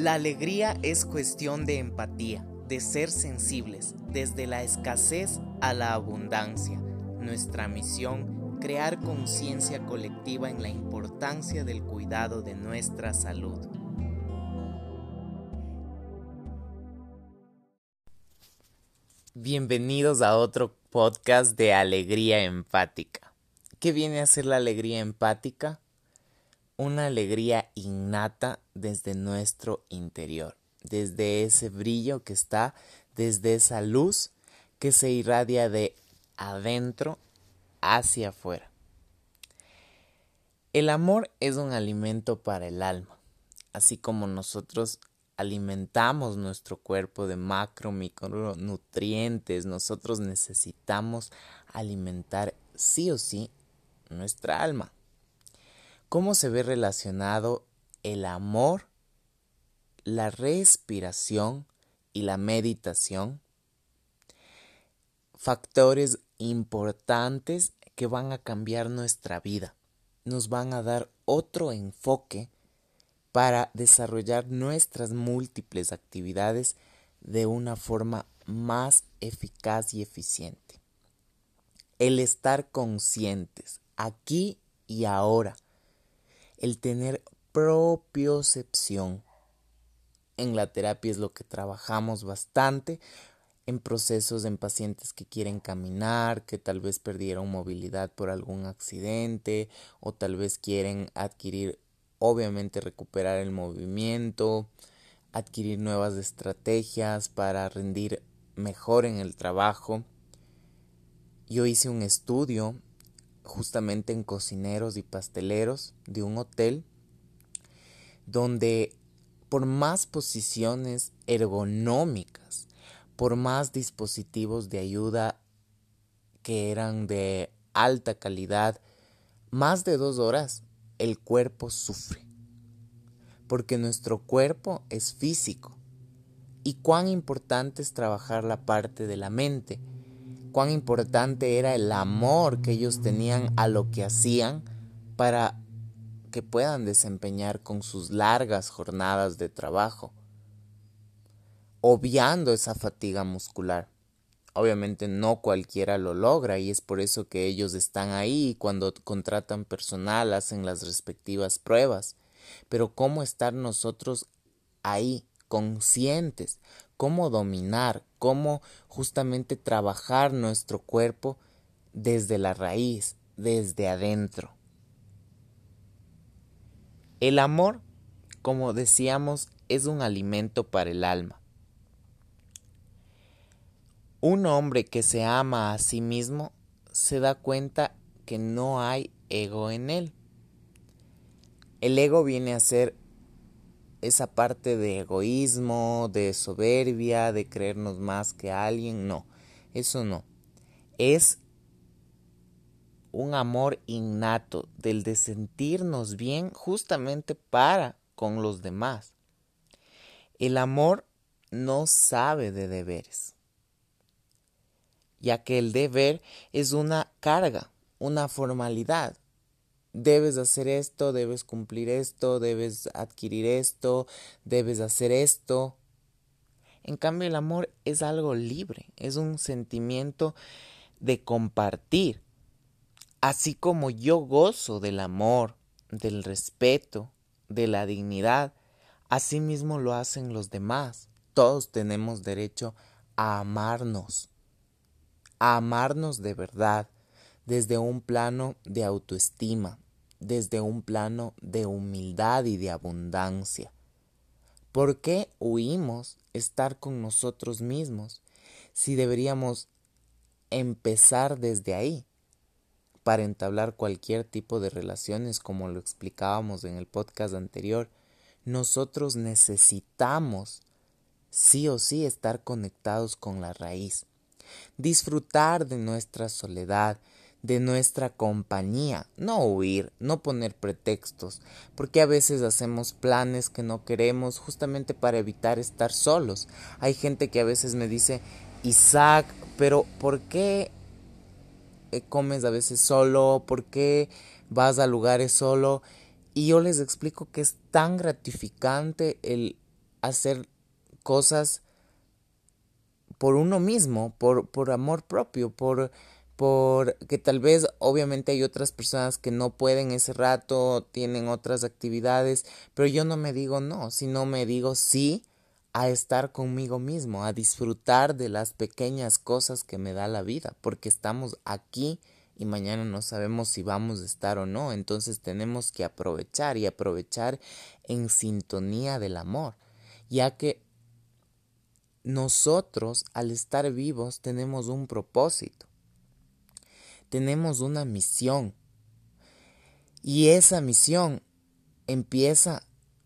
La alegría es cuestión de empatía, de ser sensibles, desde la escasez a la abundancia. Nuestra misión, crear conciencia colectiva en la importancia del cuidado de nuestra salud. Bienvenidos a otro podcast de Alegría Empática. ¿Qué viene a ser la alegría empática? Una alegría innata desde nuestro interior, desde ese brillo que está, desde esa luz que se irradia de adentro hacia afuera. El amor es un alimento para el alma, así como nosotros alimentamos nuestro cuerpo de macro, micronutrientes, nosotros necesitamos alimentar sí o sí nuestra alma. ¿Cómo se ve relacionado el amor, la respiración y la meditación? Factores importantes que van a cambiar nuestra vida, nos van a dar otro enfoque para desarrollar nuestras múltiples actividades de una forma más eficaz y eficiente. El estar conscientes aquí y ahora el tener propiocepción. En la terapia es lo que trabajamos bastante en procesos en pacientes que quieren caminar, que tal vez perdieron movilidad por algún accidente o tal vez quieren adquirir, obviamente recuperar el movimiento, adquirir nuevas estrategias para rendir mejor en el trabajo. Yo hice un estudio justamente en cocineros y pasteleros de un hotel donde por más posiciones ergonómicas, por más dispositivos de ayuda que eran de alta calidad, más de dos horas el cuerpo sufre. Porque nuestro cuerpo es físico. Y cuán importante es trabajar la parte de la mente cuán importante era el amor que ellos tenían a lo que hacían para que puedan desempeñar con sus largas jornadas de trabajo, obviando esa fatiga muscular. Obviamente no cualquiera lo logra y es por eso que ellos están ahí cuando contratan personal hacen las respectivas pruebas. Pero ¿cómo estar nosotros ahí, conscientes, cómo dominar, cómo justamente trabajar nuestro cuerpo desde la raíz, desde adentro. El amor, como decíamos, es un alimento para el alma. Un hombre que se ama a sí mismo se da cuenta que no hay ego en él. El ego viene a ser esa parte de egoísmo, de soberbia, de creernos más que alguien, no, eso no. Es un amor innato del de sentirnos bien justamente para con los demás. El amor no sabe de deberes, ya que el deber es una carga, una formalidad, debes hacer esto, debes cumplir esto, debes adquirir esto, debes hacer esto. En cambio, el amor es algo libre, es un sentimiento de compartir. Así como yo gozo del amor, del respeto, de la dignidad, así mismo lo hacen los demás. Todos tenemos derecho a amarnos, a amarnos de verdad, desde un plano de autoestima, desde un plano de humildad y de abundancia. ¿Por qué huimos estar con nosotros mismos si deberíamos empezar desde ahí para entablar cualquier tipo de relaciones como lo explicábamos en el podcast anterior? Nosotros necesitamos sí o sí estar conectados con la raíz, disfrutar de nuestra soledad, de nuestra compañía, no huir, no poner pretextos, porque a veces hacemos planes que no queremos justamente para evitar estar solos. Hay gente que a veces me dice, Isaac, pero ¿por qué eh, comes a veces solo? ¿Por qué vas a lugares solo? Y yo les explico que es tan gratificante el hacer cosas por uno mismo, por, por amor propio, por, por que tal vez obviamente hay otras personas que no pueden ese rato, tienen otras actividades, pero yo no me digo no, sino me digo sí a estar conmigo mismo, a disfrutar de las pequeñas cosas que me da la vida, porque estamos aquí y mañana no sabemos si vamos a estar o no, entonces tenemos que aprovechar y aprovechar en sintonía del amor, ya que nosotros al estar vivos tenemos un propósito, tenemos una misión. Y esa misión empieza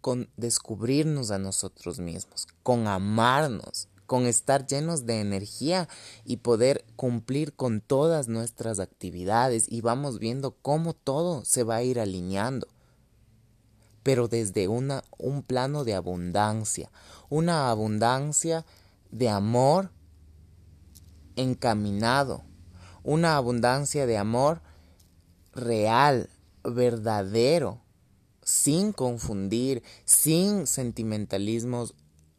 con descubrirnos a nosotros mismos, con amarnos, con estar llenos de energía y poder cumplir con todas nuestras actividades y vamos viendo cómo todo se va a ir alineando. Pero desde una, un plano de abundancia, una abundancia de amor encaminado, una abundancia de amor real, verdadero, sin confundir, sin sentimentalismos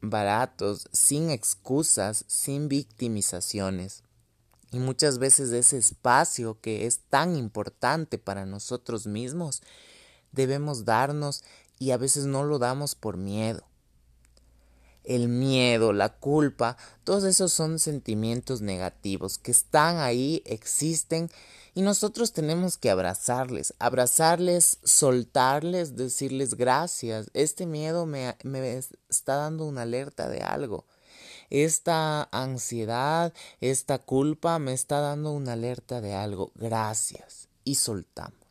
baratos, sin excusas, sin victimizaciones. Y muchas veces ese espacio que es tan importante para nosotros mismos, debemos darnos y a veces no lo damos por miedo. El miedo, la culpa, todos esos son sentimientos negativos que están ahí, existen y nosotros tenemos que abrazarles, abrazarles, soltarles, decirles gracias. Este miedo me, me está dando una alerta de algo. Esta ansiedad, esta culpa me está dando una alerta de algo. Gracias. Y soltamos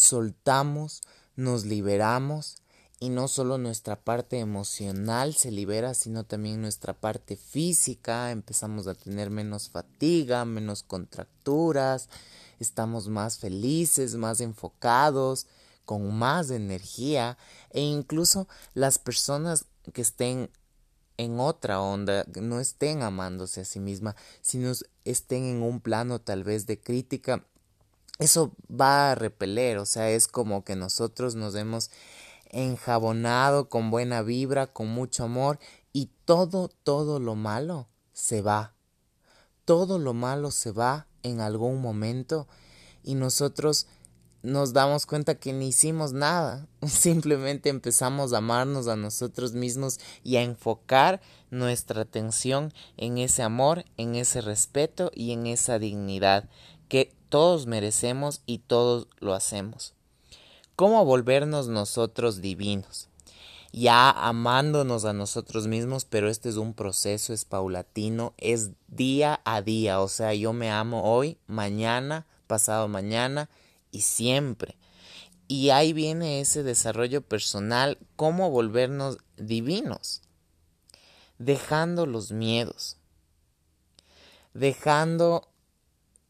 soltamos, nos liberamos y no solo nuestra parte emocional se libera, sino también nuestra parte física, empezamos a tener menos fatiga, menos contracturas, estamos más felices, más enfocados, con más energía e incluso las personas que estén en otra onda, no estén amándose a sí misma, sino estén en un plano tal vez de crítica, eso va a repeler, o sea, es como que nosotros nos hemos enjabonado con buena vibra, con mucho amor y todo, todo lo malo se va. Todo lo malo se va en algún momento y nosotros nos damos cuenta que ni hicimos nada, simplemente empezamos a amarnos a nosotros mismos y a enfocar nuestra atención en ese amor, en ese respeto y en esa dignidad que todos merecemos y todos lo hacemos. ¿Cómo volvernos nosotros divinos? Ya amándonos a nosotros mismos, pero este es un proceso, es paulatino, es día a día. O sea, yo me amo hoy, mañana, pasado mañana y siempre. Y ahí viene ese desarrollo personal, cómo volvernos divinos, dejando los miedos, dejando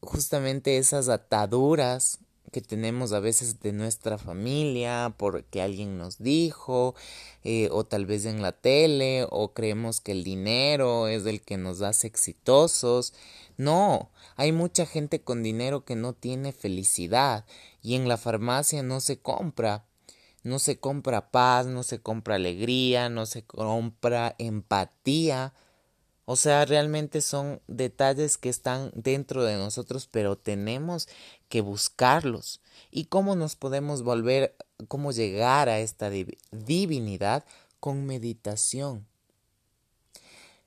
justamente esas ataduras que tenemos a veces de nuestra familia porque alguien nos dijo eh, o tal vez en la tele o creemos que el dinero es el que nos hace exitosos. No hay mucha gente con dinero que no tiene felicidad y en la farmacia no se compra. No se compra paz no se compra alegría no se compra empatía. O sea, realmente son detalles que están dentro de nosotros, pero tenemos que buscarlos. ¿Y cómo nos podemos volver, cómo llegar a esta divinidad? Con meditación.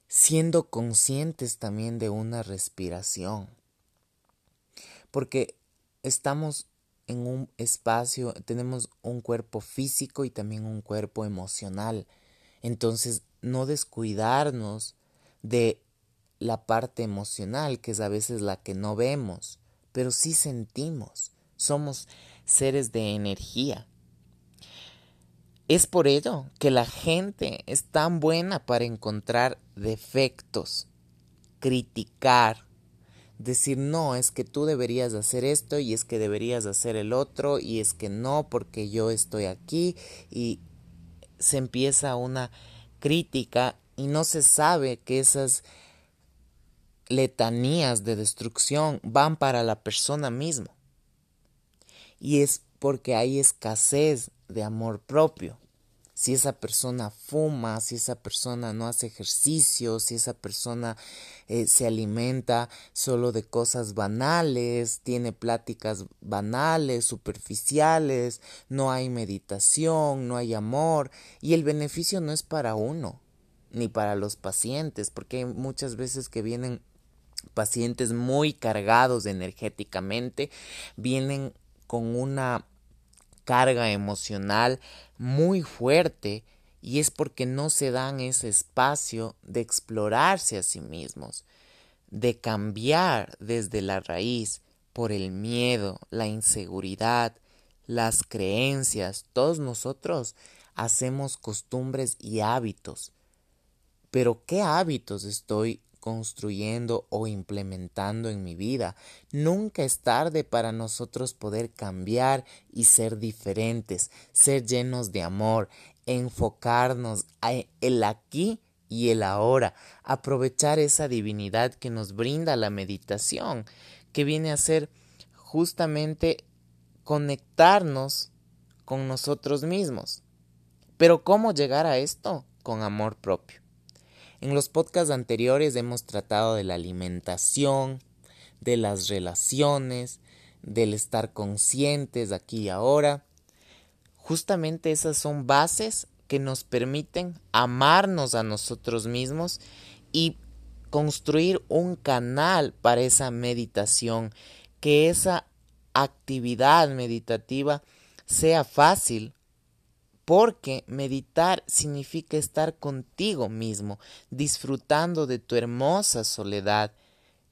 Siendo conscientes también de una respiración. Porque estamos en un espacio, tenemos un cuerpo físico y también un cuerpo emocional. Entonces, no descuidarnos de la parte emocional, que es a veces la que no vemos, pero sí sentimos. Somos seres de energía. Es por ello que la gente es tan buena para encontrar defectos, criticar, decir no, es que tú deberías hacer esto y es que deberías hacer el otro y es que no porque yo estoy aquí y se empieza una crítica y no se sabe que esas letanías de destrucción van para la persona misma. Y es porque hay escasez de amor propio. si esa persona fuma, si esa persona no hace ejercicio, si esa persona eh, se alimenta solo de cosas banales, tiene pláticas banales, superficiales, no hay meditación, no hay amor y el beneficio no es para uno ni para los pacientes, porque hay muchas veces que vienen pacientes muy cargados energéticamente, vienen con una carga emocional muy fuerte y es porque no se dan ese espacio de explorarse a sí mismos, de cambiar desde la raíz por el miedo, la inseguridad, las creencias. Todos nosotros hacemos costumbres y hábitos. Pero ¿qué hábitos estoy construyendo o implementando en mi vida. Nunca es tarde para nosotros poder cambiar y ser diferentes, ser llenos de amor, enfocarnos en el aquí y el ahora, aprovechar esa divinidad que nos brinda la meditación, que viene a ser justamente conectarnos con nosotros mismos. Pero ¿cómo llegar a esto? Con amor propio. En los podcasts anteriores hemos tratado de la alimentación, de las relaciones, del estar conscientes aquí y ahora. Justamente esas son bases que nos permiten amarnos a nosotros mismos y construir un canal para esa meditación, que esa actividad meditativa sea fácil, porque meditar significa estar contigo mismo, disfrutando de tu hermosa soledad.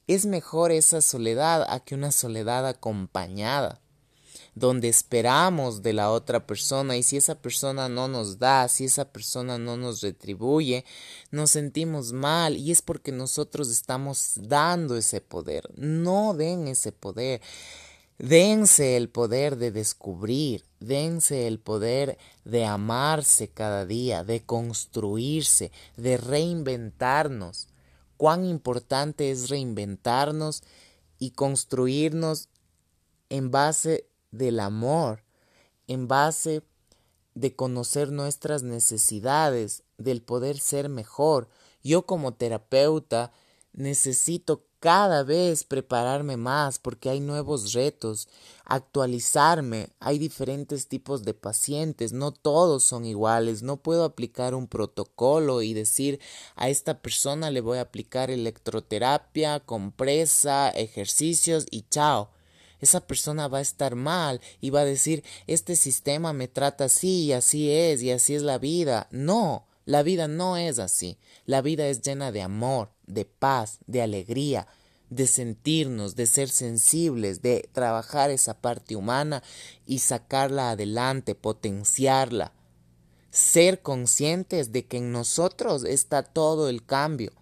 Es mejor esa soledad a que una soledad acompañada, donde esperamos de la otra persona y si esa persona no nos da, si esa persona no nos retribuye, nos sentimos mal y es porque nosotros estamos dando ese poder. No den ese poder. Dense el poder de descubrir, dense el poder de amarse cada día, de construirse, de reinventarnos. Cuán importante es reinventarnos y construirnos en base del amor, en base de conocer nuestras necesidades, del poder ser mejor. Yo como terapeuta necesito cada vez prepararme más porque hay nuevos retos, actualizarme, hay diferentes tipos de pacientes, no todos son iguales, no puedo aplicar un protocolo y decir a esta persona le voy a aplicar electroterapia, compresa, ejercicios y chao. Esa persona va a estar mal y va a decir este sistema me trata así y así es y así es la vida. No, la vida no es así. La vida es llena de amor, de paz, de alegría, de sentirnos, de ser sensibles, de trabajar esa parte humana y sacarla adelante, potenciarla. Ser conscientes de que en nosotros está todo el cambio.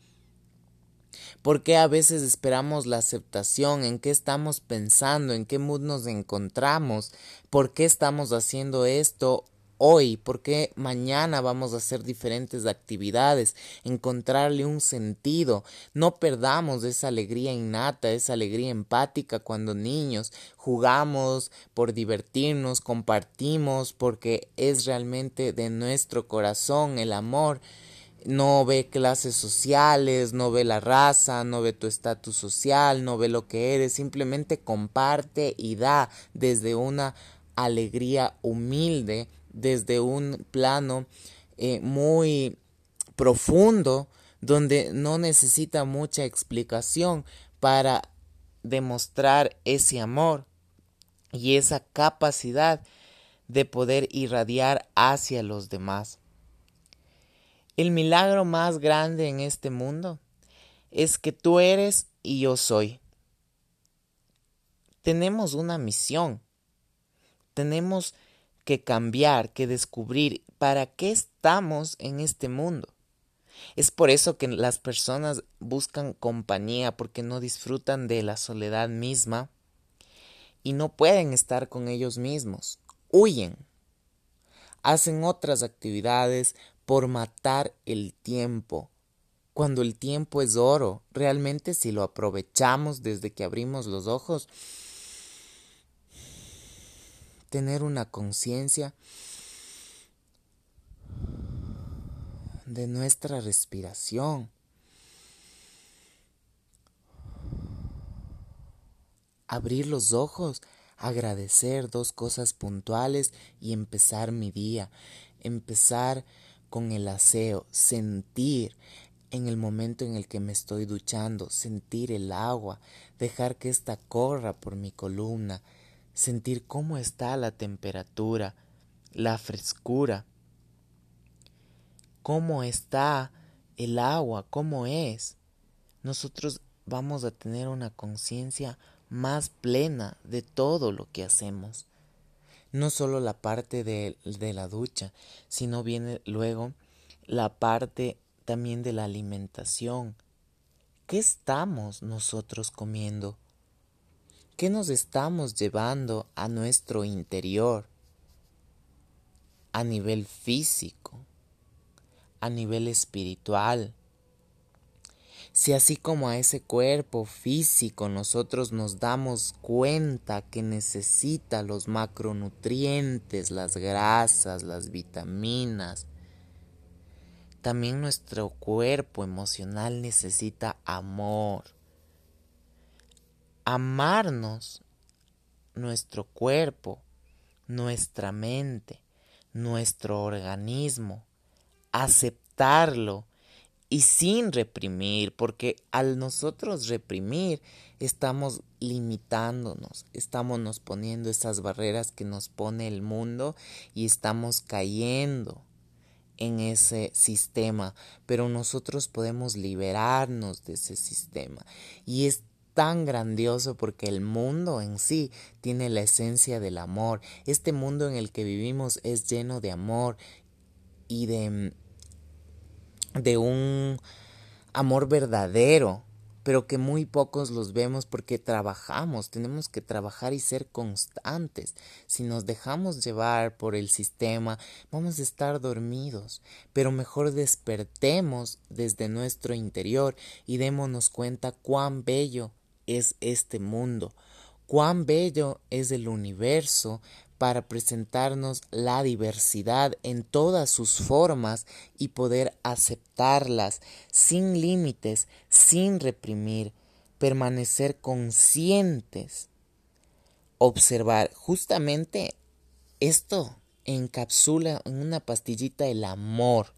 porque a veces esperamos la aceptación? ¿En qué estamos pensando? ¿En qué mood nos encontramos? ¿Por qué estamos haciendo esto hoy, por qué mañana vamos a hacer diferentes actividades, encontrarle un sentido. No perdamos esa alegría innata, esa alegría empática cuando niños jugamos por divertirnos, compartimos, porque es realmente de nuestro corazón el amor no ve clases sociales, no ve la raza, no ve tu estatus social, no ve lo que eres, simplemente comparte y da desde una alegría humilde desde un plano eh, muy profundo donde no necesita mucha explicación para demostrar ese amor y esa capacidad de poder irradiar hacia los demás. El milagro más grande en este mundo es que tú eres y yo soy. Tenemos una misión. Tenemos que cambiar, que descubrir para qué estamos en este mundo. Es por eso que las personas buscan compañía porque no disfrutan de la soledad misma y no pueden estar con ellos mismos. Huyen. Hacen otras actividades por matar el tiempo. Cuando el tiempo es oro, realmente si lo aprovechamos desde que abrimos los ojos, tener una conciencia de nuestra respiración. Abrir los ojos, agradecer dos cosas puntuales y empezar mi día. Empezar con el aseo, sentir en el momento en el que me estoy duchando, sentir el agua, dejar que ésta corra por mi columna, sentir cómo está la temperatura, la frescura, cómo está el agua, cómo es. Nosotros vamos a tener una conciencia más plena de todo lo que hacemos. No solo la parte de, de, la ducha, sino viene luego la parte también de la alimentación. ¿Qué estamos nosotros comiendo? ¿Qué nos estamos llevando a nuestro interior? A nivel físico, a nivel espiritual. Si así como a ese cuerpo físico nosotros nos damos cuenta que necesita los macronutrientes, las grasas, las vitaminas, también nuestro cuerpo emocional necesita amor. Amarnos, nuestro cuerpo, nuestra mente, nuestro organismo, aceptarlo y sin reprimir, porque al nosotros reprimir estamos limitándonos, estamos nos poniendo esas barreras que nos pone el mundo y estamos cayendo en ese sistema, pero nosotros podemos liberarnos de ese sistema. Y es tan grandioso porque el mundo en sí tiene la esencia del amor. Este mundo en el que vivimos es lleno de amor y de, de un amor verdadero pero que muy pocos los vemos porque trabajamos, tenemos que trabajar y ser constantes. Si nos dejamos llevar por el sistema, vamos a estar dormidos, pero mejor despertemos desde nuestro interior y démonos cuenta cuán bello es este mundo, cuán bello es el universo para presentarnos la diversidad en todas sus formas y poder aceptarlas sin límites, sin reprimir, permanecer conscientes, observar. Justamente esto encapsula en una pastillita el amor.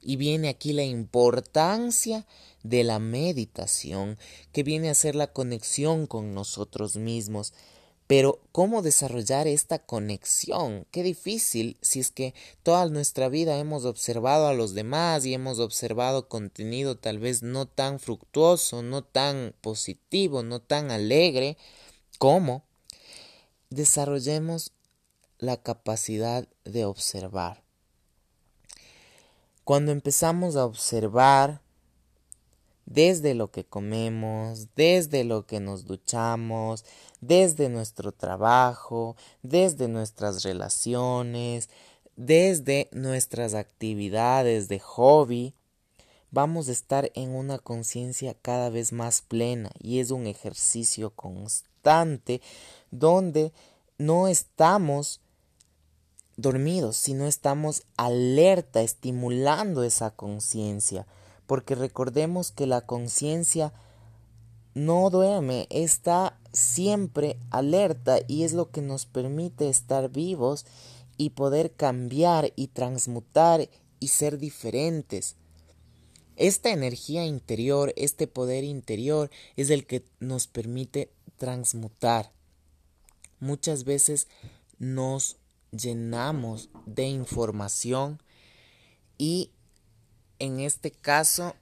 Y viene aquí la importancia de la meditación, que viene a ser la conexión con nosotros mismos, pero ¿cómo desarrollar esta conexión? Qué difícil si es que toda nuestra vida hemos observado a los demás y hemos observado contenido tal vez no tan fructuoso, no tan positivo, no tan alegre. ¿Cómo? Desarrollemos la capacidad de observar. Cuando empezamos a observar desde lo que comemos, desde lo que nos duchamos, desde nuestro trabajo, desde nuestras relaciones, desde nuestras actividades de hobby, vamos a estar en una conciencia cada vez más plena y es un ejercicio constante donde no estamos dormidos, sino estamos alerta, estimulando esa conciencia porque recordemos que la conciencia no duerme, está siempre alerta y es lo que nos permite estar vivos y poder cambiar y transmutar y ser diferentes. Esta energía interior, este poder interior es el que nos permite transmutar. Muchas veces nos llenamos de información y en este caso